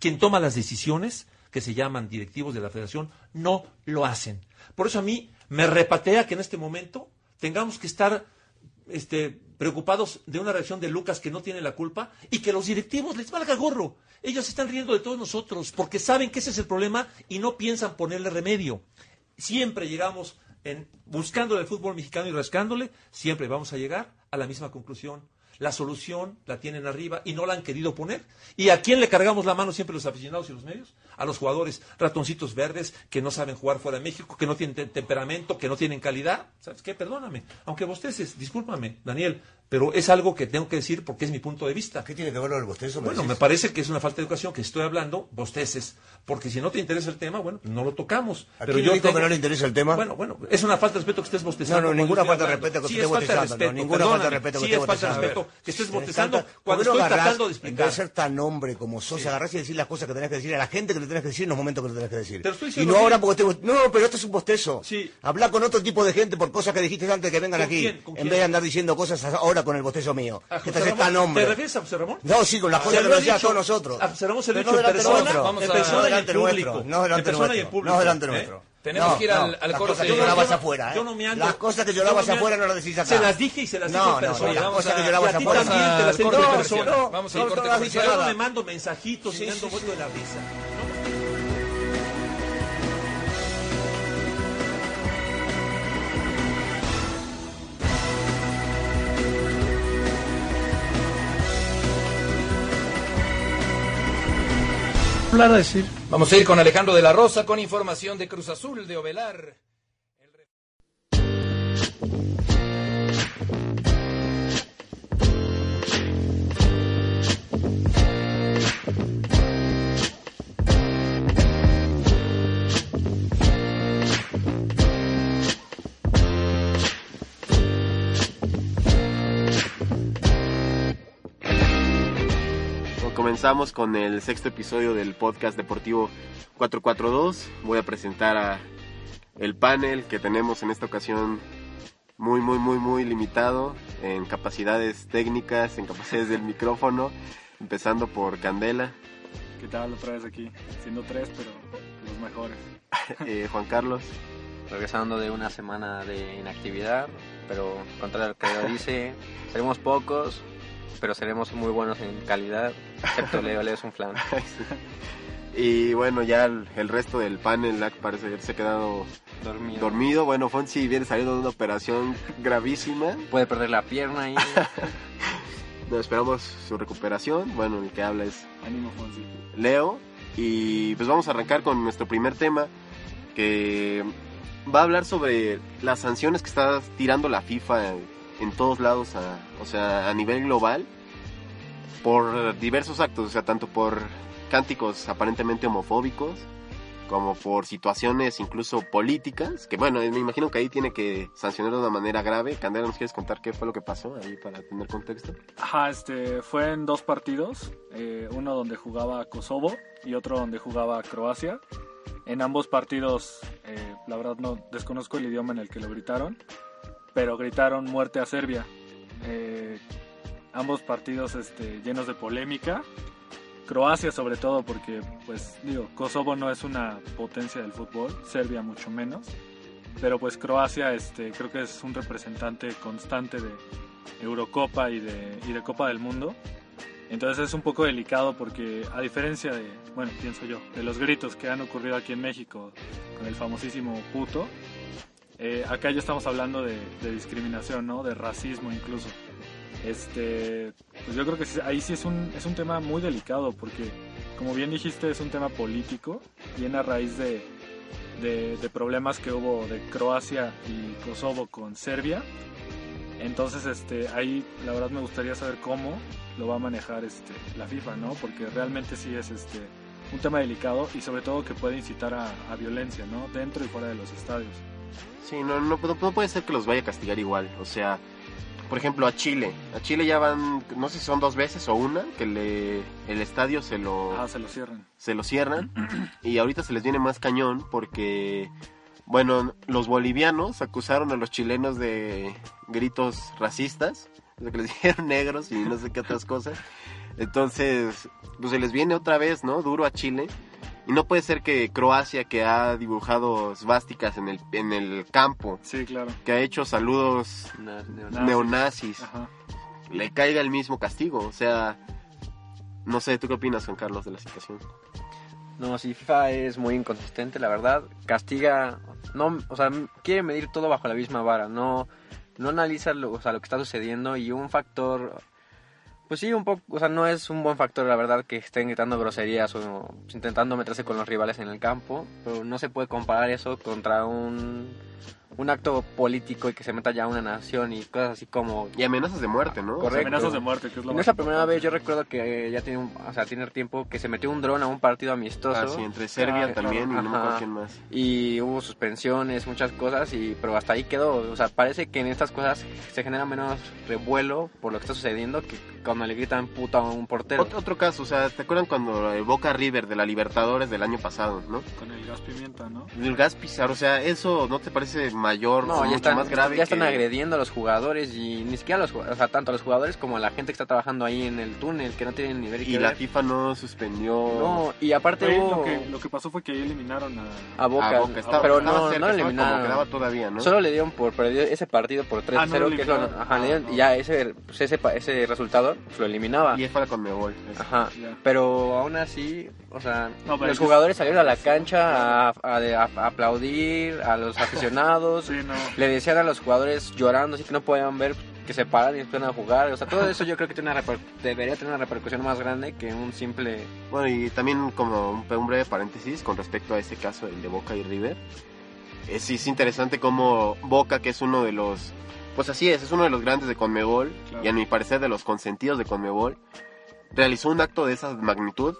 quien toma las decisiones, que se llaman directivos de la federación, no lo hacen. Por eso a mí me repatea que en este momento tengamos que estar este, preocupados de una reacción de Lucas que no tiene la culpa y que los directivos les valga gorro. Ellos están riendo de todos nosotros porque saben que ese es el problema y no piensan ponerle remedio. Siempre llegamos en buscando el fútbol mexicano y rascándole, siempre vamos a llegar a la misma conclusión. La solución la tienen arriba y no la han querido poner. ¿Y a quién le cargamos la mano siempre los aficionados y los medios? A los jugadores ratoncitos verdes que no saben jugar fuera de México, que no tienen temperamento, que no tienen calidad. ¿Sabes qué? Perdóname. Aunque bosteces, discúlpame, Daniel, pero es algo que tengo que decir porque es mi punto de vista. ¿Qué tiene que ver el bostezo? Bueno, me parece que es una falta de educación que estoy hablando, bosteces, porque si no te interesa el tema, bueno, no lo tocamos. ¿A pero yo tengo- que no le interesa el tema? Bueno, bueno, es una falta de respeto que estés bostezando. No, no, ninguna falta de respeto que Sí, esté es falta de bostezando, no, ninguna falta de respeto que Sí, esté es falta de bostezando. respeto que estés bostezando cuando ¿por qué no estoy agarrás, tratando de En vez de explicar. ser tan hombre como sos, agarrás y decir las cosas que tenés que decir a la gente que le tenés que decir en los momentos que le tenés que decir. Te lo y no ahora porque te... No, pero esto es un bostezo. Sí. Habla con otro tipo de gente por cosas que dijiste antes que vengan ¿Con aquí. quién? ¿Con En quién? vez de andar diciendo cosas ahora con el bostezo mío. ¿A Que José te haces Ramón? tan hombre. ¿Te refieres a José Ramón? No, sí, con las Se cosas que lo nos decía todos nosotros. A José Ramón se lo he Pero dicho no en persona. Vamos en a- persona No y en delante público. nuestro. No delante nuestro. público. No delante nuestro. Tenemos No, que ir al, no, al las corte. cosas que Yo no- llorabas yo no- afuera, ¿eh? yo no me ando- Las cosas que yo llorabas no afuera ando- no las decís acá. Se las dije y se las dije No, en no, persona. las vamos cosas a- que Y llorabas a ti afuera. también te las he Corte dicho en comercial. persona. Vamos No, al no, corte no has comercial. dicho Yo no nada. me mando mensajitos y Sí, me ando sí, muerto sí. de la risa. Vamos a ir con Alejandro de la Rosa con información de Cruz Azul de Ovelar. Comenzamos con el sexto episodio del podcast deportivo 442. Voy a presentar a el panel que tenemos en esta ocasión muy, muy, muy, muy limitado en capacidades técnicas, en capacidades del micrófono, empezando por Candela, ¿Qué tal otra vez aquí? Siendo tres, pero los mejores. eh, Juan Carlos, regresando de una semana de inactividad, pero contra lo que dice, seremos pocos, pero seremos muy buenos en calidad, excepto Leo, Leo es un flan. y bueno, ya el, el resto del panel parece que se ha quedado Dormido. dormido. Bueno, Fonsi viene saliendo de una operación gravísima. Puede perder la pierna ahí. No, esperamos su recuperación. Bueno, el que habla es Ánimo, Fonsi. Leo. Y pues vamos a arrancar con nuestro primer tema, que va a hablar sobre las sanciones que está tirando la FIFA en, todos lados, a- o sea, a nivel global, por diversos actos, o sea, tanto por cánticos aparentemente homofóbicos, como por situaciones incluso políticas, que bueno, me imagino que ahí tiene que sancionar de una manera grave. Candela, ¿nos quieres contar qué fue lo que pasó ahí para tener contexto? Ajá, este, fue en dos partidos, eh, uno donde jugaba Kosovo y otro donde jugaba Croacia. En ambos partidos, eh, la verdad no desconozco el idioma en el que lo gritaron, pero gritaron muerte a Serbia. Eh, ambos partidos este, llenos de polémica. Croacia sobre todo porque, pues digo, Kosovo no es una potencia del fútbol, Serbia mucho menos. Pero pues Croacia este, creo que es un representante constante de, Eurocopa y de, y de Copa del Mundo. Entonces es un poco delicado porque a diferencia de, bueno, pienso yo, de los gritos que han ocurrido aquí en México con el famosísimo puto, eh, acá ya estamos hablando de, discriminación, ¿no? De racismo incluso. Este, pues yo creo que ahí sí es un, es un tema muy delicado porque, como bien dijiste, es un tema político, viene a raíz de, de, de problemas que hubo de Croacia y Kosovo con Serbia. Entonces, este, ahí la verdad me gustaría saber cómo lo va a manejar este, la FIFA, ¿no? Porque realmente sí es este, un tema delicado y sobre todo que puede incitar a, a violencia, ¿no? Dentro y fuera de los estadios. Sí, no, no, puede ser que los vaya a castigar igual. O sea, por ejemplo, a Chile. A Chile ya van, no sé si son dos veces o una, que le, el estadio se lo, Ah, se lo cierran. se lo cierran. Y ahorita se les viene más cañón porque, bueno, los bolivianos acusaron a los chilenos de gritos racistas, de que les dijeron negros y no sé qué otras cosas. Entonces, pues se les viene otra vez, ¿no? Duro a Chile. Y no puede ser que Croacia, que ha dibujado svásticas en el, en el campo, Sí, claro. que ha hecho saludos Na- neo- Nazis. neonazis, Ajá. le caiga el mismo castigo. O sea, no sé, ¿tú qué opinas, Juan Carlos, de la situación? No, sí, FIFA es muy inconsistente, la verdad. Castiga, no, o sea, quiere medir todo bajo la misma vara, no, no analiza lo, o sea, lo que está sucediendo y un factor, pues sí, un poco, o sea, no es un buen factor, la verdad, que estén gritando groserías o intentando meterse con los rivales en el campo, pero no se puede comparar eso contra un, un acto político y que se meta ya una nación y cosas así como Y amenazas de muerte, ¿no? Correcto. Amenazas de muerte, que es lo y no es la primera vez, yo recuerdo que ya tiene, un, o sea, tiene tiempo que se metió un dron a un partido amistoso. Ah, sí, entre Serbia Ah, también y no me acuerdo quién más. y hubo suspensiones, muchas cosas, y pero hasta ahí quedó. O sea, parece que en estas cosas se genera menos revuelo por lo que está sucediendo que cuando le gritan puta a un portero. Otro, otro caso, o sea, ¿te acuerdan cuando el Boca River de la Libertadores del año pasado, no? Con el gas pimienta, ¿no? El gas Pizarro, o sea, ¿eso no te parece mayor, No, o ya mucho están, más grave ya están que- agrediendo a los jugadores y ni siquiera a los o sea, tanto a los jugadores como a la gente que está trabajando ahí en el túnel, que no tienen ni ver Y que la ver. FIFA no suspendió... No, y aparte Oye, hubo lo, que, lo que pasó fue que ahí eliminaron a... a Boca, a Boca. Estaba, pero estaba no, cerca, no lo estaba como eliminaron. quedaba todavía, ¿no? Solo le dieron por perdido ese partido por 3-0, Ah, no lo que es lo- eliminaron. ajá, le dieron- Ah, y ya ese, pues ese, pa- ese resultado pues, lo eliminaba. Y es para Conmebol. Ajá, Ya. pero aún así, o sea, los jugadores salieron a la cancha a, a- de- a- a aplaudir a los aficionados, Sí, no. le decían a los jugadores llorando, así que no podían ver que se paran y empiezan a jugar, o sea, todo eso yo creo que tiene una reper- debería tener una repercusión más grande que un simple... Bueno, y también como un, un breve paréntesis con respecto a ese caso, el de Boca y River. Es, es interesante como Boca, que es uno de los... Pues así es, es uno de los grandes de Conmebol, Claro. y a mi parecer de los consentidos de Conmebol, realizó un acto de esa magnitud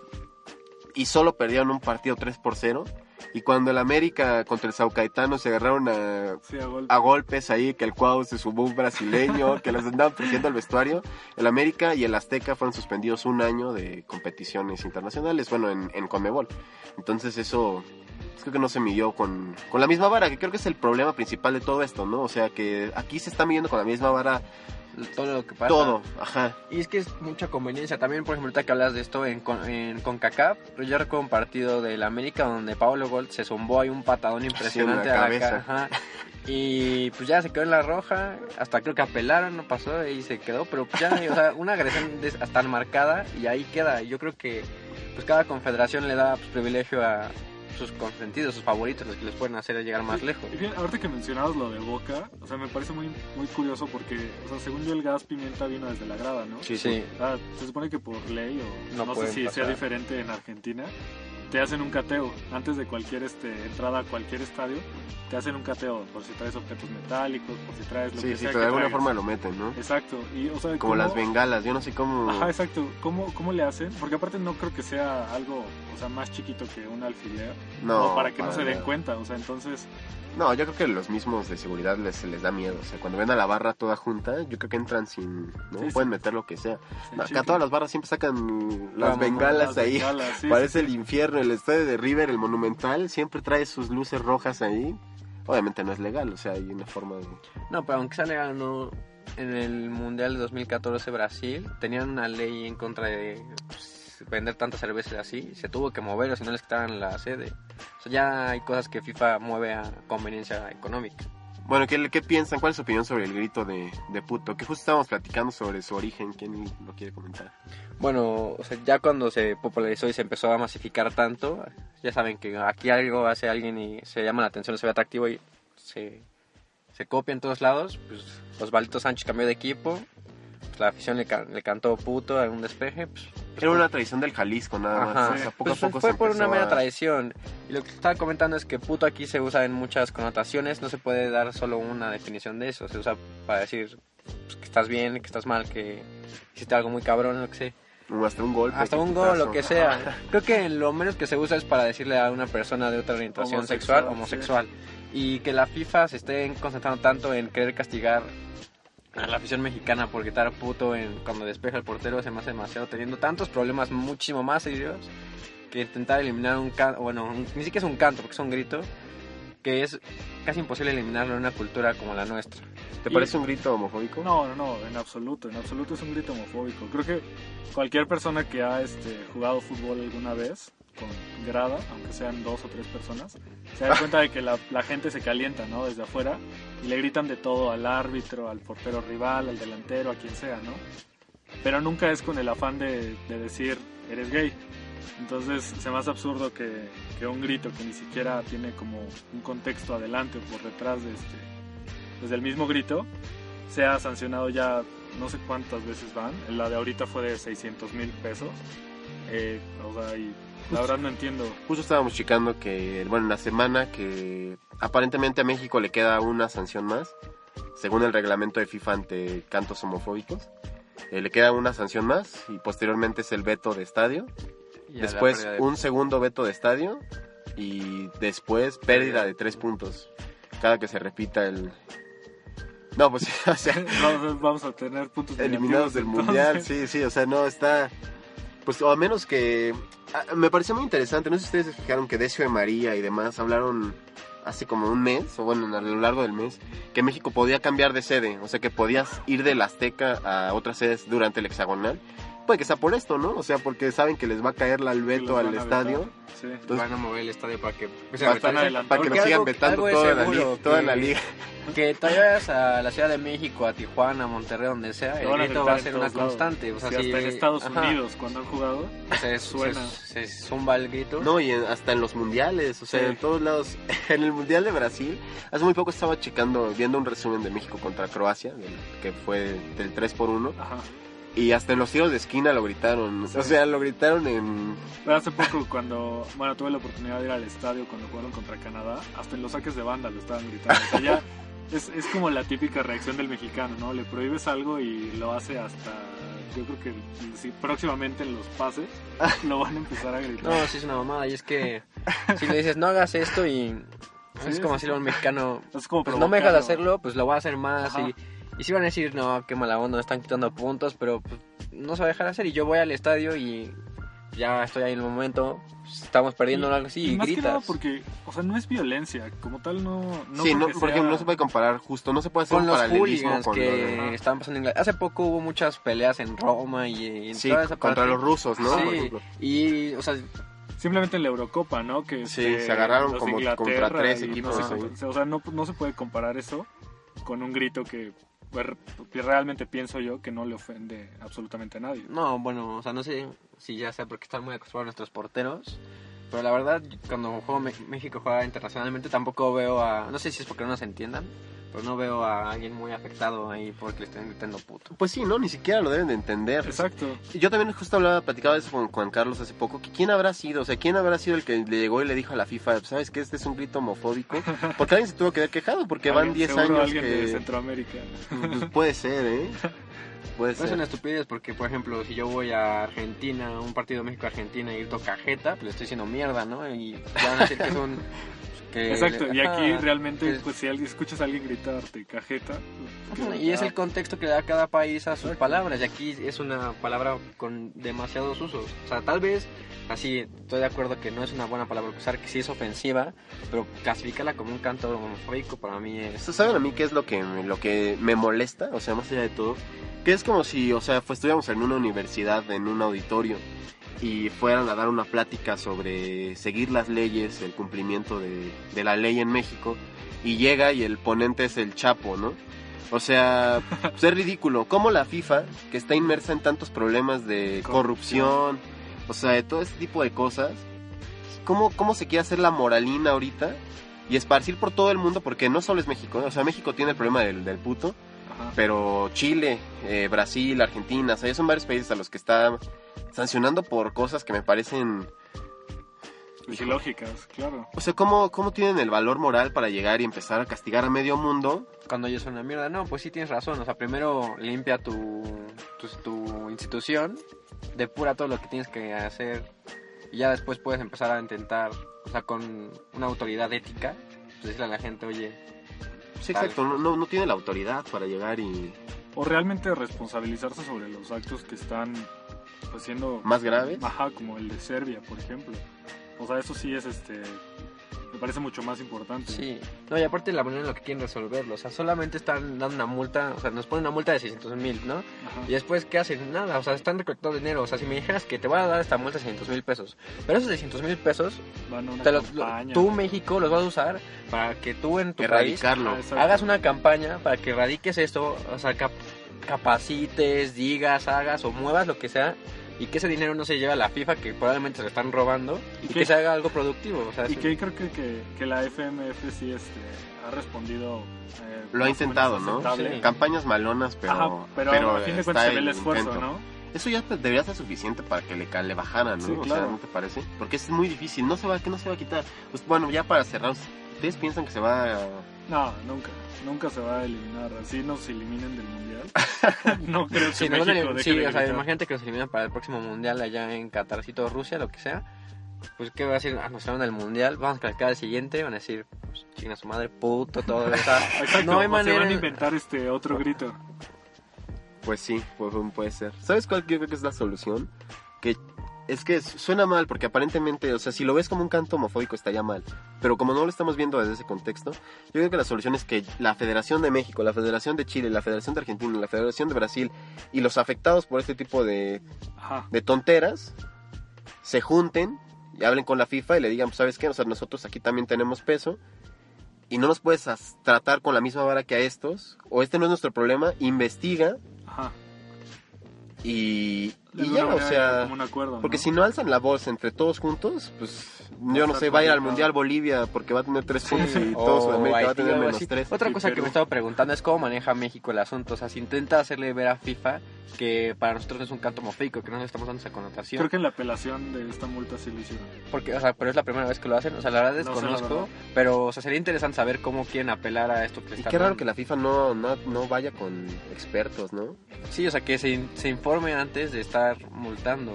y solo perdieron un partido 3 por 0. Y cuando el América contra el Sao Caetano se agarraron a, Sí, a gol. a golpes ahí, que el Cuau se sumó un brasileño, que los andaban persiguiendo al vestuario. El América y el Azteca fueron suspendidos un año de competiciones internacionales, bueno, en, en Conmebol. Entonces eso, creo que no se midió con, con la misma vara, que creo que es el problema principal de todo esto, ¿no? O sea, que aquí se está midiendo con la misma vara Todo lo que pasa. todo, ajá. Y es que es mucha conveniencia. También, por ejemplo, ahorita que hablas de esto en, Con- en CONCACAF, yo recuerdo un partido del América donde Pablo Gold se zumbó ahí un patadón impresionante Sí, en la a la cabeza. ca- ajá. Y pues ya se quedó en la roja, hasta creo que apelaron, no pasó y se quedó, pero pues ya, o sea, una agresión hasta marcada y ahí queda. Y Yo creo que pues cada confederación le da pues, privilegio a sus consentidos, sus favoritos, los que les pueden hacer llegar más lejos. Y bien, ahorita que mencionabas lo de Boca, o sea, me parece muy, muy curioso porque, o sea, según yo el gas pimienta vino desde la grada, ¿no? Sí, Sí. Sea, se supone que por ley o No no, sé si sea diferente en Argentina, te hacen un cateo antes de cualquier este entrada a cualquier estadio, te hacen un cateo por si traes objetos metálicos, por si traes lo Sí, que sí, sea que de alguna forma lo meten, ¿no? Exacto, y o sea, Como ¿cómo- las bengalas, yo no sé cómo... Ajá, exacto. ¿Cómo, ¿Cómo le hacen? Porque aparte no creo que sea algo, o sea, más chiquito que un alfiler. No, como para que no se den cuenta. O sea, entonces, No, yo creo que los mismos de seguridad les, se les da miedo. O sea, cuando ven a la barra toda junta, yo creo que entran sin... ¿no? Sí, Pueden sí. meter lo que sea. No, acá todas las barras siempre sacan las Las bengalas Las ahí. bengalas, sí, Parece el infierno. El estadio de River, el Monumental, siempre trae sus luces rojas ahí. Obviamente no es legal, o sea, hay una forma de... No, pero aunque sea legal, no. En el Mundial de 2014 Brasil tenían una ley en contra de pues, vender tantas cervezas así. Se tuvo que mover, o si no les quitaban la sede. O sea, ya hay cosas que FIFA mueve a conveniencia económica. Bueno, ¿qué, qué piensan? ¿Cuál es su opinión sobre el grito de, de puto? Que justo estábamos platicando sobre su origen. ¿Quién lo quiere comentar? Bueno, o sea, ya cuando se popularizó y se empezó a masificar tanto, ya saben que aquí algo hace alguien y se llama la atención, se ve atractivo y se, se copia en todos lados. Pues Osvaldo Sánchez cambió de equipo, pues, la afición le, le cantó puto en un despeje. Pues, Era una tradición del Jalisco, nada más. Ajá. O sea, poco Pues a poco fue se por una mera a- tradición. Y lo que estaba comentando es que puto aquí se usa en muchas connotaciones, no se puede dar solo una definición de eso. Se usa para decir pues, que estás bien, que estás mal, que hiciste algo muy cabrón, lo que sé. O Hasta un golpe. Hasta un gol, lo que sea. Creo que lo menos que se usa es para decirle a una persona de otra orientación Homosexual, sexual, homosexual. Y que la FIFA se esté concentrando tanto en querer castigar a la afición mexicana por gritar puto en, cuando despeja el portero se me hace demasiado, teniendo tantos problemas muchísimo más serios que intentar eliminar un canto, bueno, un- ni siquiera es un canto porque es un grito, que es casi imposible eliminarlo en una cultura como la nuestra. ¿Te parece un grito homofóbico? No, no, no, en absoluto, en absoluto es un grito homofóbico. Creo que cualquier persona que ha este, jugado fútbol alguna vez con grada, aunque sean dos o tres personas, se da cuenta de que la, la gente se calienta, ¿no? Desde afuera y le gritan de todo al árbitro, al portero rival, al delantero, a quien sea, ¿no? Pero nunca es con el afán de, de decir, eres gay. Entonces se me hace absurdo que, que un grito que ni siquiera tiene como un contexto adelante o por detrás de este, desde el mismo grito, sea sancionado ya no sé cuántas veces van. La de ahorita fue de 600 mil pesos. Eh, o sea, y la verdad no entiendo. Justo estábamos checando que, bueno, en la semana que aparentemente a México le queda una sanción más, según el reglamento de FIFA ante cantos homofóbicos. Eh, le queda una sanción más y posteriormente es el veto de estadio. Y Después de- un segundo veto de estadio y después pérdida de tres puntos. Cada que se repita el... No, pues o sea, Vamos, vamos a tener puntos eliminados del mundial, sí, sí, o sea, no está, pues o a menos que, me pareció muy interesante, no sé si ustedes se fijaron que Decio de María y demás hablaron hace como un mes, o bueno, a lo largo del mes, que México podía cambiar de sede, o sea, que podías ir del Azteca a otras sedes durante el hexagonal, puede que sea por esto, ¿no? O sea, porque saben que les va a caer la van al estadio. Sí. Entonces- van a mover el estadio para que empiece Para, para que nos sigan algo- vetando algo toda, la, toda que- la liga. Que te vayas a la Ciudad de México, a Tijuana, a Monterrey, donde sea, el grito va a ser una constante. O sea, Sí, si- hasta en Estados ajá, Unidos, cuando han jugado, se, suena. se, se zumba el grito. No, y en- hasta en los mundiales, o sea, Sí. en todos lados. En el mundial de Brasil, hace muy poco estaba checando, viendo un resumen de México contra Croacia, del- que fue del 3 por 1 ajá. Y hasta en los tiros de esquina lo gritaron. O sea, lo gritaron en. Pero hace poco, cuando, bueno, tuve la oportunidad de ir al estadio cuando jugaron contra Canadá, hasta en los saques de banda lo estaban gritando. O sea, ya es, es como la típica reacción del mexicano, ¿no? Le prohíbes algo y lo hace hasta, yo creo que sí, próximamente en los pases lo van a empezar a gritar. No, sí es una mamada. Y es que si le dices, no hagas esto y es Sí, como sí, decirle a un mexicano, Es como pues no me dejas hacerlo, pues lo voy a hacer más. Ajá. Y, y sí van a decir, no, qué mala onda, están quitando puntos, pero pues, no se va a dejar hacer. Y yo voy al estadio y ya estoy ahí en el momento, estamos perdiendo o algo así y, más que gritas. nada porque, o sea, no es violencia, como tal no... no sí, no, porque por sea- ejemplo, no se puede comparar justo, no se puede hacer con un los paralelismo con lo que estaban pasando en Inglaterra. Hace poco hubo muchas peleas en Roma y en Sí, toda esa contra parte. los rusos, ¿no? Por Sí, ejemplo. y, o sea, Simplemente en la Eurocopa, ¿no? Que Sí, este, se agarraron como contra tres y no equipos, O sea, no, no se puede comparar eso con un grito que, pues, realmente pienso yo que no le ofende absolutamente a nadie. no, bueno, o sea, no sé si ya sea porque están muy acostumbrados nuestros porteros, pero la verdad, cuando juego México juega internacionalmente, tampoco veo a, no sé si es porque no nos entiendan, pero no veo a alguien muy afectado ahí porque le estén gritando puto. Pues sí, ¿no? Ni siquiera lo deben de entender. Exacto. Yo también justo hablaba, platicaba de eso con Juan Carlos hace poco, que quién habrá sido, o sea, quién habrá sido el que le llegó y le dijo a la FIFA, ¿sabes qué? Este es un grito homofóbico. Porque alguien se tuvo que haber quejado, porque van Alguien- 10 seguro años alguien de que... Centroamérica. Pues puede ser, ¿eh? Puede No es una ser. estupidez porque, por ejemplo, si yo voy a Argentina, un partido México-Argentina y grito cajeta, pues le estoy diciendo mierda, ¿no? Y van a decir que son... Que Exacto, y aquí Ajá. realmente, Es- pues si alguien, escuchas a alguien gritarte cajeta, Ajá, pues, Y es ah, el contexto que le da cada país a sus palabras. Y aquí es una palabra con demasiados usos. O sea, tal vez, así, estoy de acuerdo que no es una buena palabra usar, que sí es ofensiva, pero clasificarla como un canto homofóbico para mí es... ¿Saben a mí qué es lo que, me- lo que me molesta? O sea, más allá de todo, que es como si, o sea, pues, estuviéramos en una universidad, en un auditorio, y fueran a dar una plática sobre seguir las leyes, el cumplimiento de, de la ley en México, y llega y el ponente es el Chapo, ¿no? O sea, pues es ridículo. ¿Cómo la FIFA, que está inmersa en tantos problemas de corrupción, o sea, de todo este tipo de cosas, ¿cómo, cómo se quiere hacer la moralina ahorita y esparcir por todo el mundo? Porque no solo es México, ¿eh? o sea, México tiene el problema del, del puto, ajá. pero Chile, eh, Brasil, Argentina, o sea, ya son varios países a los que está sancionando por cosas que me parecen... Pues, ilógicas, claro. O sea, ¿cómo, ¿cómo tienen el valor moral para llegar y empezar a castigar a medio mundo? Cuando yo soy una mierda, no, pues sí tienes razón. O sea, primero limpia tu, tu, tu institución, depura todo lo que tienes que hacer y ya después puedes empezar a intentar, o sea, con una autoridad ética, pues decirle a la gente, oye, Sí, exacto, no, no, no tiene la autoridad para llegar y... O realmente responsabilizarse sobre los actos que están pues, siendo ¿Más graves? Ajá, como el de Serbia, por ejemplo. O sea, eso sí es este me parece mucho más importante. Sí, no, y aparte la manera en la que quieren resolverlo, o sea, solamente están dando una multa, o sea, nos ponen una multa de 600 mil, ¿no? Ajá. Y después, ¿qué hacen? Nada, o sea, están recolectando dinero, o sea, si me dijeras que te voy a dar esta multa de 600 mil pesos, pero esos 600 mil pesos, Van a una te los- lo- campaña. tú, México, los vas a usar para que tú en tu país Erradicarlo. Ah, exacto. hagas una campaña para que erradiques esto, o sea, cap- capacites, digas, hagas o muevas lo que sea y que ese dinero no se lleve a la FIFA que probablemente se lo están robando y, ¿Y que se haga algo productivo, o sea, Y que creo que, que, que la FMF sí este, ha respondido. eh, Lo ha intentado, ¿no? Sí. Campañas malonas, pero, Ajá, pero, a fin de está cuentas se ve el esfuerzo, intento. ¿no? Eso ya debería ser suficiente para que le, le bajaran, ¿no? Sí, O sea, ¿no te parece? Porque es muy difícil, no se va, que no se va a quitar. Pues, bueno, ya para cerrar, ¿ustedes piensan que se va a... No, nunca. Nunca se va a eliminar. Así nos eliminen del mundial. no creo que Sí, México elim- deje sí, de o sea, imagínate que nos eliminan para el próximo mundial allá en Qatarcito, Rusia, lo que sea. Pues, ¿qué va a decir? Ah, nos van al mundial, vamos a calificar al siguiente, van a decir, pues, chinga su madre, puto, todo. Sea, Exacto, no hay o se manera. van a inventar este otro grito. Pues sí, pues, puede ser. ¿Sabes cuál creo que es la solución? Es que suena mal porque aparentemente, o sea, si lo ves como un canto homofóbico estaría mal, pero como no lo estamos viendo desde ese contexto, yo creo que la solución es que la Federación de México, la Federación de Chile, la Federación de Argentina, la Federación de Brasil y los afectados por este tipo de, Ajá. de tonteras se junten y hablen con la FIFA y le digan, pues, ¿sabes qué? O sea, nosotros aquí también tenemos peso y no nos puedes tratar con la misma vara que a estos, o este no es nuestro problema, investiga. Y, ya, o sea, como un acuerdo, porque ¿no? si no alzan la voz entre todos juntos, pues yo no sé, va a ir al. Mundial Bolivia porque va a tener tres puntos y o todo Sudamérica va a Haití, tener algo menos tres. Otra cosa que me estaba preguntando es cómo maneja México el asunto. O sea, si intenta hacerle ver a FIFA que para nosotros no es un canto homofóbico, que no le estamos dando esa connotación. Creo que en la apelación de esta multa sí lo hicieron. Porque, o sea, pero es la primera vez que lo hacen. O sea, la verdad No sé, la desconozco. verdad. pero, o sea, sería interesante saber cómo quieren apelar a esto que le Y están qué raro dando. que la FIFA no, no, no vaya con expertos, ¿no? Sí, o sea, que se, se informe antes de estar multando.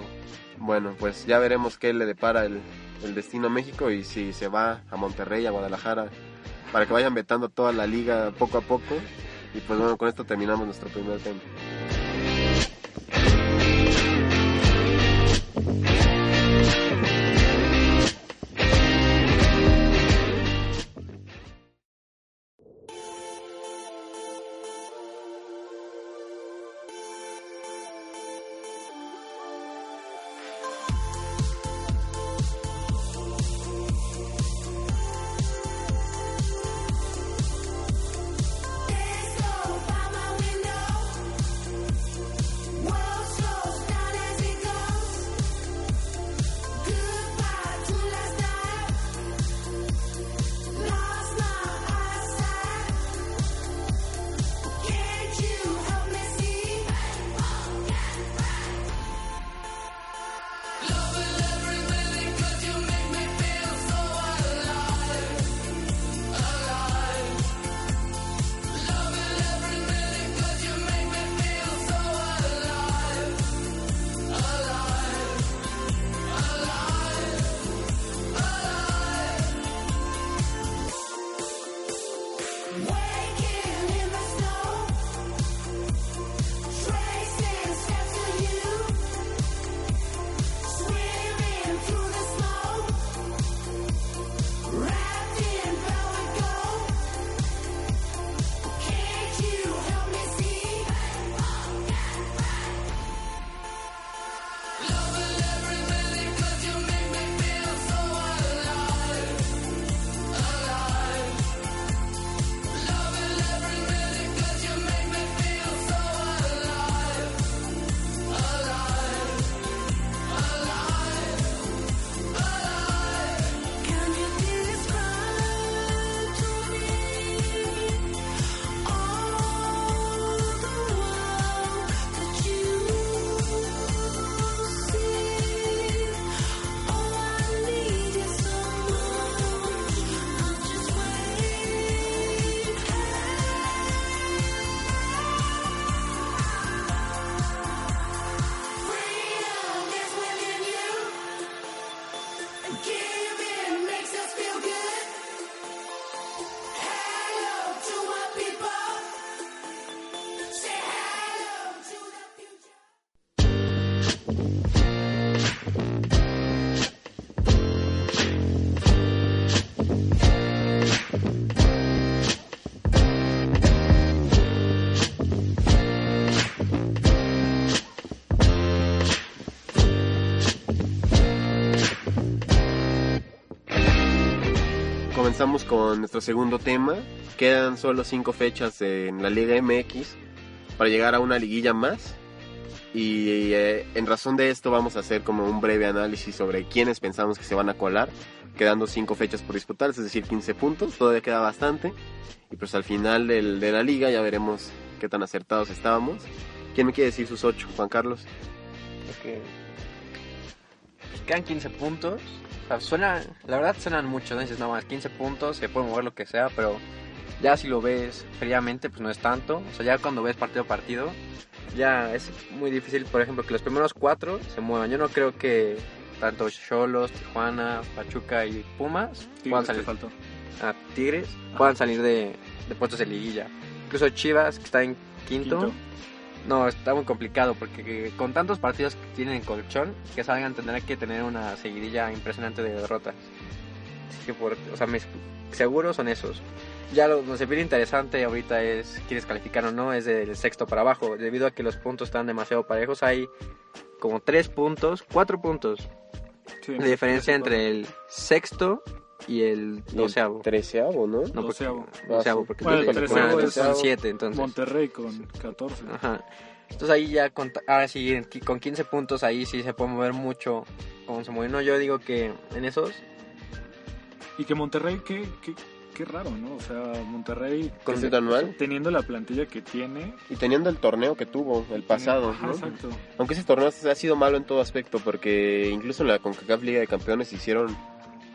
Bueno, pues ya veremos qué le depara el, el destino a México y si se va a Monterrey, a Guadalajara, para que vayan vetando toda la liga poco a poco. Y pues bueno, con esto terminamos nuestro primer tema. Comenzamos con nuestro segundo tema. Quedan solo cinco fechas en la Liga MX para llegar a una liguilla más. Y eh, en razón de esto vamos a hacer como un breve análisis sobre quiénes pensamos que se van a colar. Quedando cinco fechas por disputar, es decir, 15 puntos. Todavía queda bastante. Y pues al final del- de la liga ya veremos qué tan acertados estábamos. ¿Quién me quiere decir sus ocho? Juan Carlos. Pues, quedan 15 puntos. O sea, suena, la verdad suenan mucho, ¿no? Dices, no más, 15 puntos, se puede mover lo que sea, pero ya si lo ves fríamente, pues no es tanto. O sea, ya cuando ves partido a partido, ya es muy difícil, por ejemplo, que los primeros cuatro se muevan. Yo no creo que tanto Cholos, Tijuana, Pachuca y Pumas puedan Tigres te salir faltó. a Tigres puedan salir de, de puestos de liguilla. Incluso Chivas, que está en quinto, Quinto. No, está muy complicado porque con tantos partidos que tienen en colchón, que salgan tendrán que tener una seguidilla impresionante de derrotas. Así que, por, o sea, mis- seguro son esos. Ya lo que se viene interesante ahorita es quieres calificar o no, es del sexto para abajo. Debido a que los puntos están demasiado parejos, hay como tres puntos, cuatro puntos Sí, de diferencia entre el sexto y el doceavo. Treceavo, ¿no? No, Doceavo. doceavo, porque Bueno, el treceavo es son siete, entonces. Monterrey con 14. Ajá. Entonces ahí ya, con, ahora sí, con 15 puntos ahí sí se puede mover mucho como se mueve. No, yo digo que en esos, Y que Monterrey, qué, qué, qué raro, ¿no? O sea, Monterrey Con el anual. teniendo la plantilla que tiene. Y teniendo el torneo que tuvo, el pasado, Ajá, ¿no? Exacto. Aunque ese torneo ha sido malo en todo aspecto, porque incluso en la CONCACAF Liga de Campeones hicieron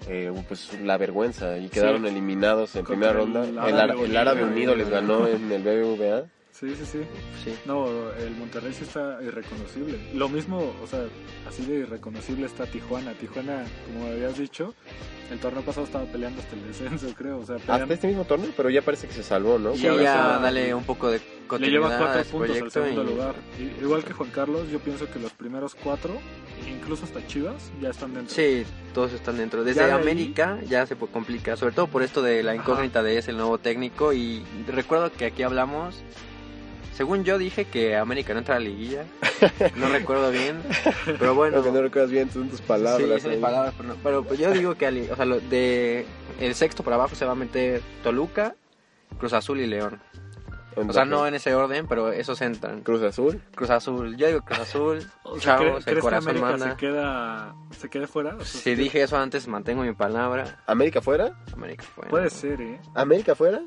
eh, pues la vergüenza y quedaron eliminados en Contra primera el ronda. El, Árabe el Unido, Árabe Unido les ganó en el BBVA. Sí, sí, sí. sí. No, el Monterrey sí está irreconocible. Lo mismo, o sea, así de irreconocible está Tijuana. Tijuana, como habías dicho, el torneo pasado estaba peleando hasta el descenso, creo. O sea, pelean- Hasta este mismo torneo, pero ya parece que se salvó, ¿no? Sí, ya dale un poco de le lleva continuidad cuatro puntos al segundo y- lugar. Y- igual que Juan Carlos, yo pienso que los primeros cuatro, incluso hasta Chivas, ya están dentro. Sí, todos están dentro. Desde Ya de ahí- América ya se complica, sobre todo por esto de la Ajá. incógnita de es el nuevo técnico. Y recuerdo que aquí hablamos, según yo dije que América no entra a la liguilla. No recuerdo bien, pero bueno. Lo que no recuerdas bien son tus palabras. Sí, son mis ahí. palabras, pero, no- pero pues yo digo que ali- o sea, lo de el sexto para abajo se va a meter Toluca, Cruz Azul y León. O sea, no en ese orden, pero esos entran. Cruz Azul. Cruz Azul, yo digo Cruz Azul, O sea, ¿cre- chavos, el ¿crees que corazón América manda. se queda, se quede fuera? O sea, Si dije eso antes, mantengo mi palabra. ¿América fuera? América fue. Puede ser, ¿eh? ¿América fuera?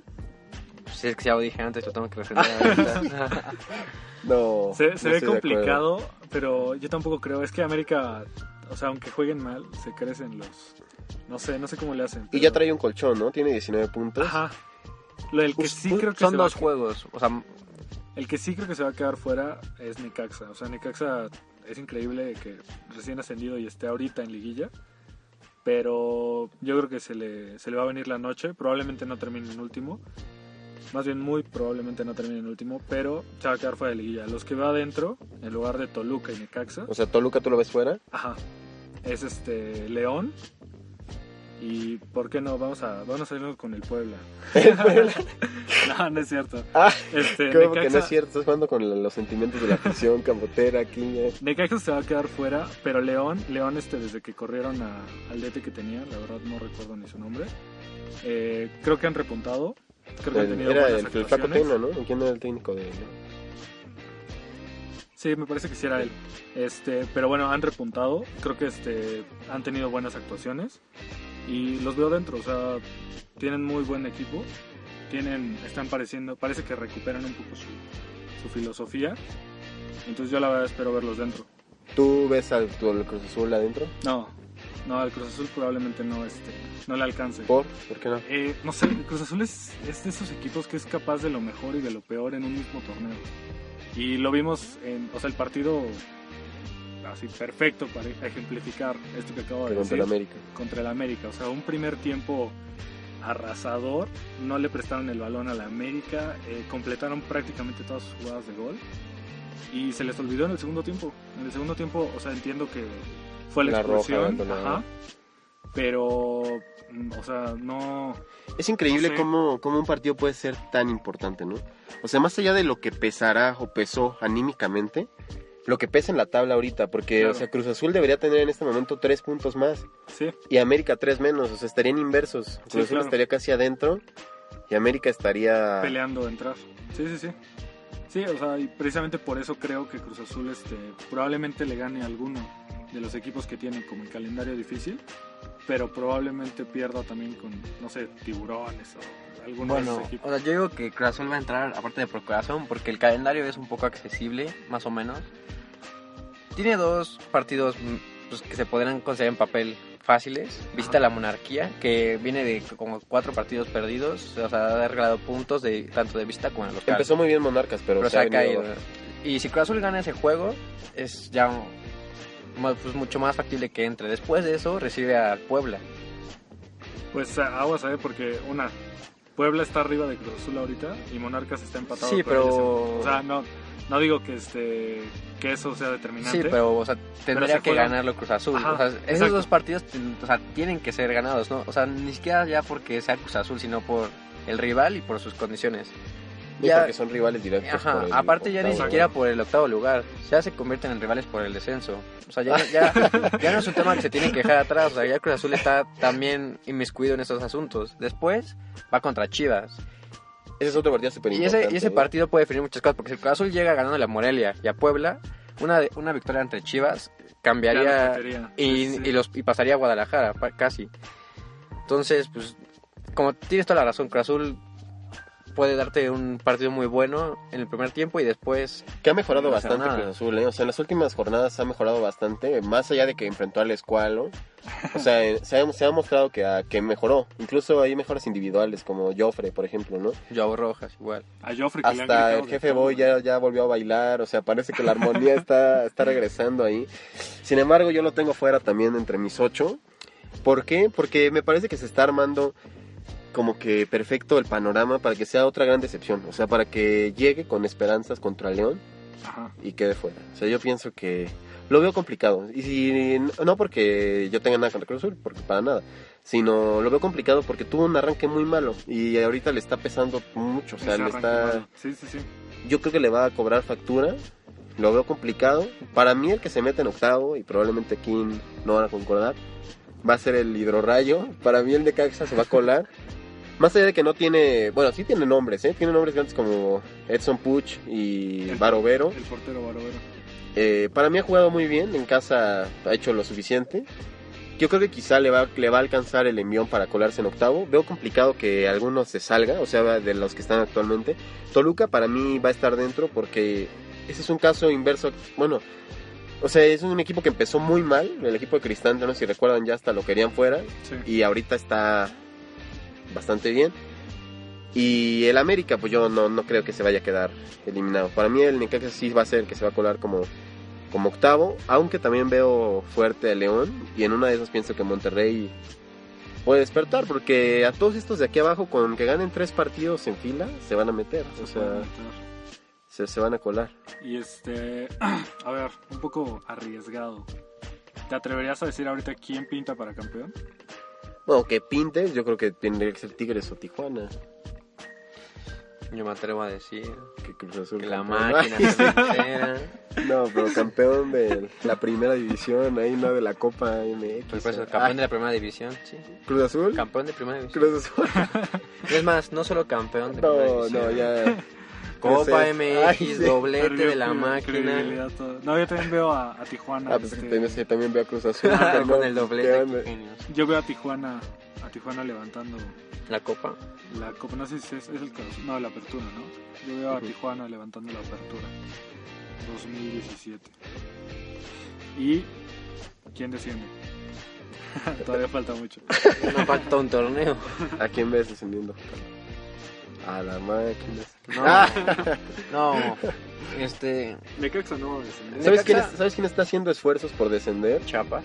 Si es que ya lo dije antes, lo tengo que refrendar. No. Se, no ve complicado, pero yo tampoco creo. Es que América, o sea, aunque jueguen mal, se crecen los... No sé, no sé cómo le hacen. Y ya trae un colchón, ¿no? Tiene 19 puntos. Ajá. Que sí creo que son dos juegos. O sea, El que sí creo que se va a quedar fuera es Necaxa. O sea, Necaxa es increíble que recién ascendido y esté ahorita en liguilla. Pero yo creo que se le, se le va a venir la noche. Probablemente no termine en último. Más bien muy probablemente no termine en último. Pero se va a quedar fuera de liguilla. Los que va adentro, en lugar de Toluca y Necaxa, O sea, Toluca tú lo ves fuera. ajá, es este León. Y ¿por qué no? Vamos a, vamos a salirnos con el Puebla. no, no es cierto. Ah, Este, Creo que no Necaxa- es cierto. Estás jugando con los sentimientos de la afición campotera aquí. ya. Necaxa se va a quedar fuera, pero León, León este desde que corrieron a- al DT que tenía, la verdad no recuerdo ni su nombre. eh, creo que han repuntado. Creo que han El- tenido era el, buenas el Flaco actuaciones. Tena, ¿no? ¿Quién era el técnico de Sí, me parece que sí era él. Este, pero bueno, han repuntado. Creo que este han tenido buenas actuaciones y los veo dentro, o sea, tienen muy buen equipo. Tienen están pareciendo, parece que recuperan un poco su, su filosofía. Entonces yo la verdad espero verlos dentro. ¿Tú ves al, Cruz Azul adentro? No, no, al Cruz Azul probablemente no este no le alcance. ¿Por? ¿Por qué no? Eh, no sé, el Cruz Azul es, es de esos equipos que es capaz de lo mejor y de lo peor en un mismo torneo. Y lo vimos en, o sea, el partido así perfecto para ejemplificar esto que acabo de Que contra decir el América. contra el América. O sea, un primer tiempo arrasador, no le prestaron el balón a la América, eh, completaron prácticamente todas sus jugadas de gol y se les olvidó en el segundo tiempo. En el segundo tiempo, o sea, entiendo que fue la, La expulsión, ajá, pero, mm, o sea, no... Es increíble No sé. cómo, cómo un partido puede ser tan importante, ¿no? O sea, más allá de lo que pesará o pesó anímicamente, lo que pesa en la tabla ahorita, porque Claro. o sea, Cruz Azul debería tener en este momento tres puntos más Sí, y América tres menos, o sea, estarían inversos. Cruz Sí, Azul claro. estaría casi adentro y América estaría peleando entrar. Sí, sí, sí. Sí, o sea, y precisamente por eso creo que Cruz Azul este, probablemente le gane a alguno de los equipos que tienen como el calendario difícil, pero probablemente pierda también con, no sé, tiburones o alguno de Bueno, equipos. o sea, yo digo que Cruz Azul va a entrar, aparte de por corazón, porque el calendario es un poco accesible, más o menos. Tiene dos partidos mm, pues, que se podrán considerar en papel fáciles. Visita la monarquía, que viene de como cuatro partidos perdidos, o sea, ha regalado puntos de tanto de vista como de local. Empezó muy bien Monarcas, pero, pero se ha se ha venido caído. Y si Cruz Azul gana ese juego, es ya mu- pues, mucho más factible que entre. Después de eso, recibe a Puebla. Pues aguas ver, porque una, Puebla está arriba de Cruz Azul ahorita y Monarcas está empatado. Sí, pero- O sea, no, no digo que, este, que eso sea determinante. Sí, pero o sea, tendría se que juegan- ganarlo Cruz Azul. Ajá, o sea, esos exacto. dos partidos o sea, tienen que ser ganados, ¿no? O sea, ni siquiera ya porque sea Cruz Azul, sino por el rival y por sus condiciones. Y Ya- porque son rivales directos. Ajá, por el aparte ya ni siquiera por el octavo lugar, ya se convierten en rivales por el descenso. O sea, ya, ya, ya no es un tema que se tiene que dejar atrás, o sea, ya Cruz Azul está también inmiscuido en esos asuntos. Después va contra Chivas. Ese es otro partido súper Y importante. ese, y ese ¿eh? partido puede definir muchas cosas, porque si el Cruz Azul llega ganando a Morelia y a Puebla, una, una victoria entre Chivas cambiaría y, Sí, sí. y los, y pasaría a Guadalajara, casi. Entonces, pues, como tienes toda la razón, Cruz Azul puede darte un partido muy bueno en el primer tiempo y después Que ha mejorado No bastante. Cruz Azul, ¿eh? O sea, en las últimas jornadas ha mejorado bastante, más allá de que enfrentó al Escualo. O sea, se ha, se ha mostrado que, ah, que mejoró. Incluso hay mejoras individuales, como Joffre, por ejemplo, ¿no? Joao Rojas igual. A Joffrey que le han Hasta gritado el jefe. Boy ya, ya volvió a bailar, o sea, parece que la armonía está, está regresando ahí. Sin embargo, yo lo tengo fuera también entre mis ocho. ¿Por qué? Porque me parece que se está armando como que perfecto el panorama para que sea otra gran decepción. O sea, para que llegue con esperanzas contra León Ajá. y quede fuera. O sea, yo pienso que lo veo complicado. Y si, no porque yo tenga nada contra Cruz Azul, porque para nada. Sino lo veo complicado porque tuvo un arranque muy malo y ahorita le está pesando mucho. O sea, Ese le está. Sí, sí, sí. yo creo que le va a cobrar factura. Lo veo complicado. Para mí el que se mete en octavo, y probablemente aquí no van a concordar, va a ser el hidrorrayo. Para mí el de Caxa se va a colar. Más allá de que no tiene, bueno, sí tiene nombres, ¿eh? Tiene nombres grandes como Edson Puch y El- Barovero. El portero Barovero. Eh, para mí ha jugado muy bien, en casa ha hecho lo suficiente. Yo creo que quizá le va, le va a alcanzar el envión para colarse en octavo. Veo complicado que alguno se salga, o sea, de los que están actualmente. Toluca para mí va a estar dentro porque ese es un caso inverso. Bueno, o sea, es un equipo que empezó muy mal. El equipo de Cristante, no sé si recuerdan, ya hasta lo querían fuera. Sí. Y ahorita está bastante bien. Y el América, pues yo no, no creo que se vaya a quedar eliminado. Para mí el Necaxa sí va a ser el que se va a colar como, como octavo, aunque también veo fuerte a León y en una de esas pienso que Monterrey puede despertar, porque a todos estos de aquí abajo, con que ganen tres partidos en fila, se van a meter, o Se puede sea, meter. se, se van a colar. Y este, a ver, un poco arriesgado. ¿Te atreverías a decir ahorita quién pinta para campeón? Bueno, que pintes, yo creo que tendría que ser Tigres o Tijuana, Yo me atrevo a decir que Cruz Azul. que la máquina se. No, pero campeón de la primera división, ahí no de la Copa MX. Pues, pues, Ah, campeón de la primera división, sí. Cruz Azul. Campeón de primera división. Cruz Azul. Es más, no solo campeón de primera No, división. no, ya. Copa MX, Ay, sí. doblete Perdió de la máquina. No, yo también veo a, a Tijuana. Ah, pues este, también, sí, también veo a Cruz Azul. Ah, con no, el ¿qué doblete. Yo veo a Tijuana, a Tijuana levantando La copa. la copa. No sé si es, es el caso. No, la apertura, ¿no? Yo veo a Tijuana levantando la apertura. 2017. ¿Y quién desciende? Todavía falta mucho. No falta un torneo. ¿A quién ves descendiendo? A la máquina. No, Ah. no. Este, Necaxa no va a descender. ¿Sabes quién, es- ¿Sabes quién está haciendo esfuerzos por descender? Chiapas.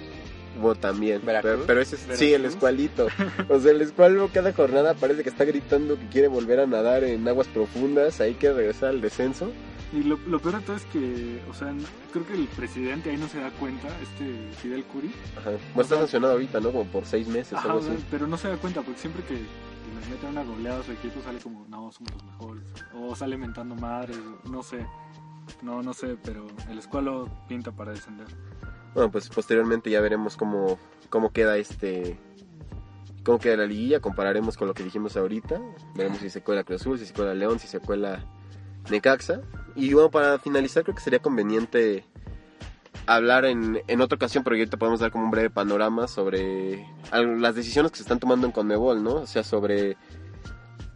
Bueno, también. ¿Veracruz? Pero, pero ese es, sí, el ¿Veracruz? escualito. O sea, el escualo cada jornada parece que está gritando que quiere volver a nadar en aguas profundas. Ahí quiere regresar al descenso. Y lo, lo peor de todo es que, o sea, creo que el presidente ahí no se da cuenta, este Fidel Curi. Ajá. Bueno, está sancionado ahorita, ¿no? Como por seis meses. Ajá, algo o sea, así. pero no se da cuenta porque siempre que les meten una goleada su equipo sale como, no, somos los mejores. O sale mentando madres, no sé. No, no sé, pero el escualo pinta para descender. Bueno, pues posteriormente ya veremos cómo, cómo queda este. Cómo queda la liguilla, compararemos con lo que dijimos ahorita. Veremos si se cuela Cruz Azul, si se cuela León, si se cuela Necaxa. Y bueno, para finalizar, creo que sería conveniente hablar en, en otra ocasión, pero ahorita podemos dar como un breve panorama sobre las decisiones que se están tomando en Conmebol, ¿no? O sea, sobre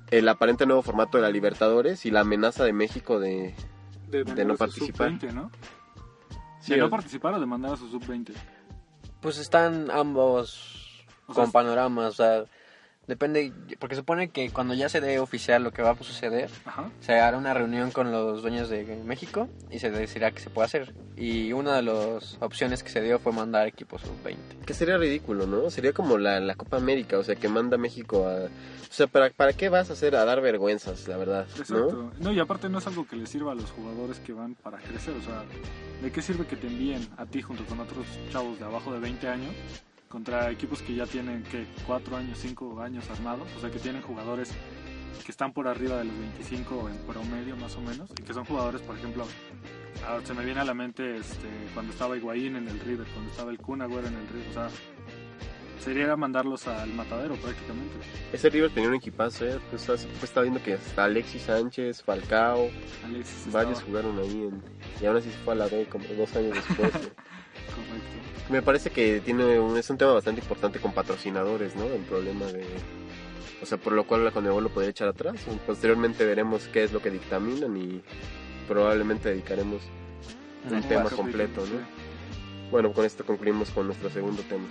el aparente nuevo formato de la Libertadores y la amenaza de México de, De, De no mandar a su participar. sub-20, ¿no? Sí, de no o- participar o de mandar a su sub-20. Pues están ambos O sea, con panoramas, o sea, depende, porque se supone que cuando ya se dé oficial lo que va a suceder, Ajá. se hará una reunión con los dueños de México y se decidirá qué se puede hacer. Y una de las opciones que se dio fue mandar equipos sub-20. Que sería ridículo, ¿no? Sería como la, la Copa América, o sea, que manda México a... O sea, ¿para, ¿para qué vas a hacer? A dar vergüenzas, la verdad, ¿no? Exacto. ¿no? y aparte no es algo que les sirva a los jugadores que van para crecer. O sea, ¿de qué sirve que te envíen a ti junto con otros chavos de abajo de 20 años contra equipos que ya tienen, que 4 años, 5 años armados? O sea, que tienen jugadores que están por arriba de los 25 en promedio más o menos. Y que son jugadores, por ejemplo, ah, se me viene a la mente este, cuando estaba Higuaín en el River, cuando estaba el Kun Agüero en el River. O sea, sería mandarlos al matadero prácticamente. Ese River tenía un equipazo, ¿eh? Pues, pues estaba viendo que hasta Alexis Sánchez, Falcao, Alexis varios estaba- jugaron ahí en... Y aún así se fue a la B como dos años después. ¿no? Correcto. Me parece que tiene un, es un tema bastante importante con patrocinadores, ¿no? El problema de... O sea, por lo cual la Conmebol lo podría echar atrás. Posteriormente veremos qué es lo que dictaminan y probablemente dedicaremos un tema completo. ¿no? Bueno, con esto concluimos con nuestro segundo tema.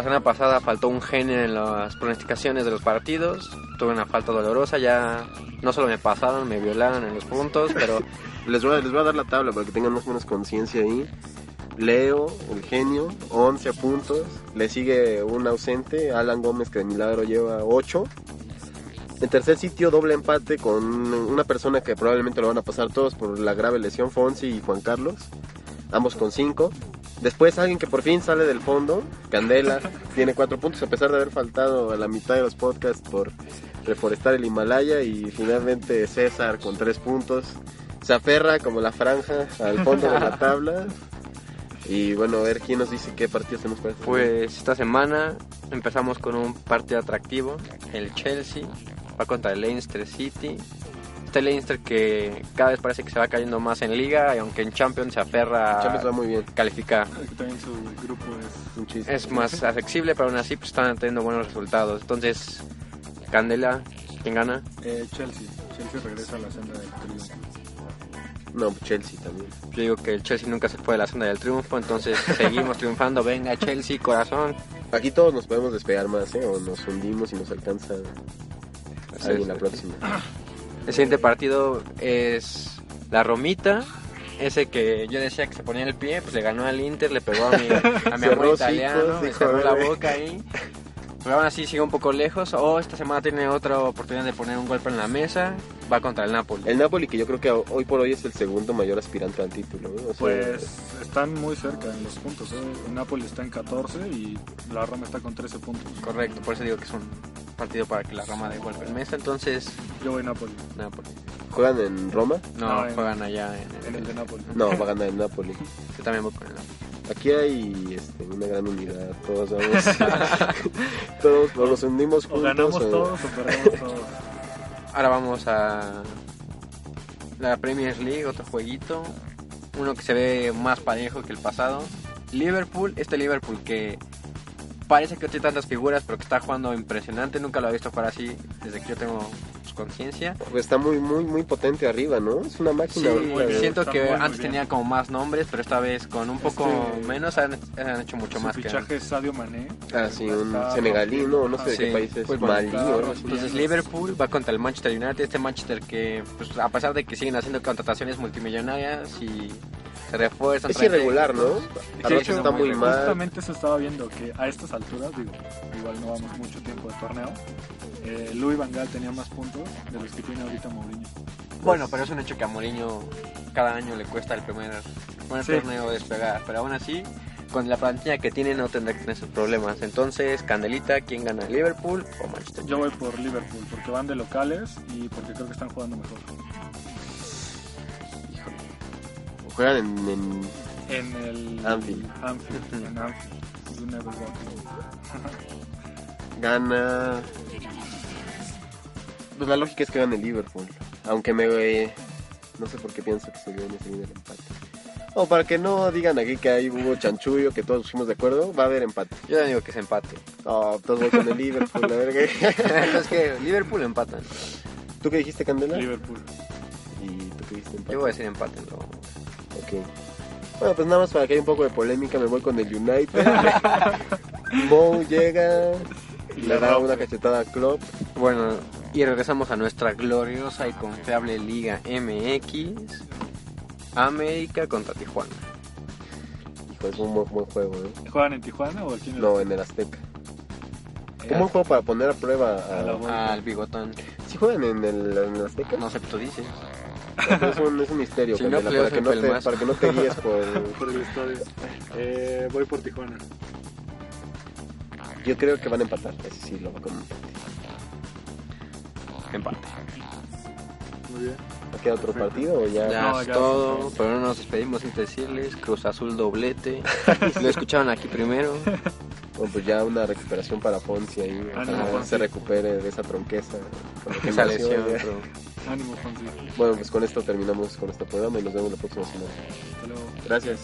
La semana pasada faltó un genio en las pronosticaciones de los partidos. Tuve una falta dolorosa, ya no solo me pasaron, me violaron en los puntos, pero Les voy, a, les voy a dar la tabla para que tengan más o menos conciencia ahí. Leo, el genio, 11 puntos. Le sigue un ausente, Alan Gómez, que de milagro lleva 8. En tercer sitio, doble empate con una persona que probablemente lo van a pasar todos por la grave lesión, Fonsi y Juan Carlos. Ambos con 5. Después alguien que por fin sale del fondo, Candela, tiene 4 puntos a pesar de haber faltado a la mitad de los podcasts por reforestar el Himalaya y finalmente César con tres puntos se aferra como la franja al fondo de la tabla. Y bueno, a ver quién nos dice qué partidos tenemos para esta Pues esta semana empezamos con un partido atractivo. El Chelsea va contra el Leicester City. Leicester que cada vez parece que se va cayendo más en liga y aunque en Champions se aferra. Champions va muy bien, a calificar. Que también su grupo es... un chiste. Es más accesible, pero aún así pues, están teniendo buenos resultados. Entonces, Candela, ¿quién gana? Eh, Chelsea. Chelsea regresa a la senda del triunfo. No, pues Chelsea también. Yo digo que el Chelsea nunca se fue de la senda del triunfo, entonces seguimos triunfando. Venga, Chelsea, corazón. Aquí todos nos podemos despegar más, ¿eh? O nos hundimos y nos alcanza alguien la próxima. El siguiente partido es la Romita. Ese que yo decía que se ponía en el pie, pues le ganó al Inter, le pegó a mi, a mi amor italiano, me dijo, cerró la boca ahí. Pero aún así sigue un poco lejos. O esta semana tiene otra oportunidad de poner un golpe en la mesa. Va contra el Napoli. El Napoli, que yo creo que hoy por hoy es el segundo mayor aspirante al título. ¿no? O sea, Pues están muy cerca en los puntos. ¿eh? El Napoli está en 14 y la Roma está con 13 puntos. Correcto, por eso digo que es un partido para que la Roma dé golpe en mesa. Entonces, Yo voy Napoli. Napoli. ¿Juegan en Roma? No, No, en- juegan allá en En el de Napoli. No, va a ganar el Napoli. Yo también voy con el Napoli. Aquí hay este, una gran unidad. Todos vamos. todos nos hundimos O juntos. ganamos o- todos o perdemos todos. Ahora vamos a la Premier League, otro jueguito. Uno que se ve más parejo que el pasado. Liverpool, este Liverpool que parece que no tiene tantas figuras, pero que está jugando impresionante. Nunca lo he visto jugar así desde que yo tengo pues, conciencia. Pues está muy, muy, muy potente arriba, ¿no? Es una máquina. ¿no? siento Está que muy, muy antes bien. tenía como más nombres, pero esta vez con un poco Este- menos han, han hecho mucho Su más que fichaje es Sadio Mané. Ah, sí, un Está senegalino, no sé de Sí, qué país es. pues, Malí está o algo así. Entonces Liverpool va contra el Manchester United, este Manchester que pues, a pesar de que siguen haciendo contrataciones multimillonarias y refuerzan. Es irregular, ¿no? técnicos. A Sí, está muy mal. Justamente se estaba viendo que a estas alturas, digo, igual no vamos mucho tiempo de torneo, eh, Louis Van Gaal tenía más puntos de los que tiene ahorita Mourinho. Bueno, pero es un hecho que a Mourinho cada año le cuesta el primer, primer Sí. torneo despegar, pero aún así con la plantilla que tiene no tendrá que tener esos problemas. Entonces, Candelita, ¿quién gana? ¿Liverpool o Manchester? Yo voy por Liverpool porque van de locales y porque creo que están jugando mejor. Juegan en, en- En el Anfield. Anfield, en Anfield. You never walk alone. Gana. Pues la lógica es que gane el Liverpool. Aunque me. eh, no sé por qué pienso que se viene, se viene el empate. O para que no digan aquí que hay hubo chanchullo, que todos fuimos de acuerdo, va a haber empate. Yo ya digo que se empate. Oh, todos voy con el Liverpool, la verga. Entonces, que Liverpool empatan. ¿Tú qué dijiste, Candela? Liverpool. ¿Y tú qué dijiste empate? Yo voy a decir empate. ¿no? Bueno, pues nada más para que haya un poco de polémica, me voy con el United. Mo llega y le da una cachetada a Klopp. Bueno, y regresamos a nuestra gloriosa y confiable Liga MX. América contra Tijuana. Hijo, es un buen, buen juego, ¿eh? ¿Juegan en Tijuana o aquí en el No, en el Azteca. Un buen juego para poner a prueba A. Al bigotón. ¿Sí juegan en el, en el Azteca? No sé, tú dices. Es un, es un misterio, Si no, Candela, para, que no te, para que no te guíes por... Por el estadio. Eh, voy por Tijuana. Yo creo que van a empatar, ese sí lo va con empate. Empate. Muy bien. ¿Va a quedar otro partido o ya? Ya No, es ya, todo, pero no nos despedimos sin decirles Cruz Azul doblete. Lo escucharon aquí primero. Bueno, pues ya una recuperación para Fonsi ahí, Ah, ojalá Fonsi. se recupere de esa tronqueza. Esa lesión. pero- Ánimo, Fonsi. Bueno, pues con esto terminamos con este programa y nos vemos la próxima semana. Hasta luego. Gracias.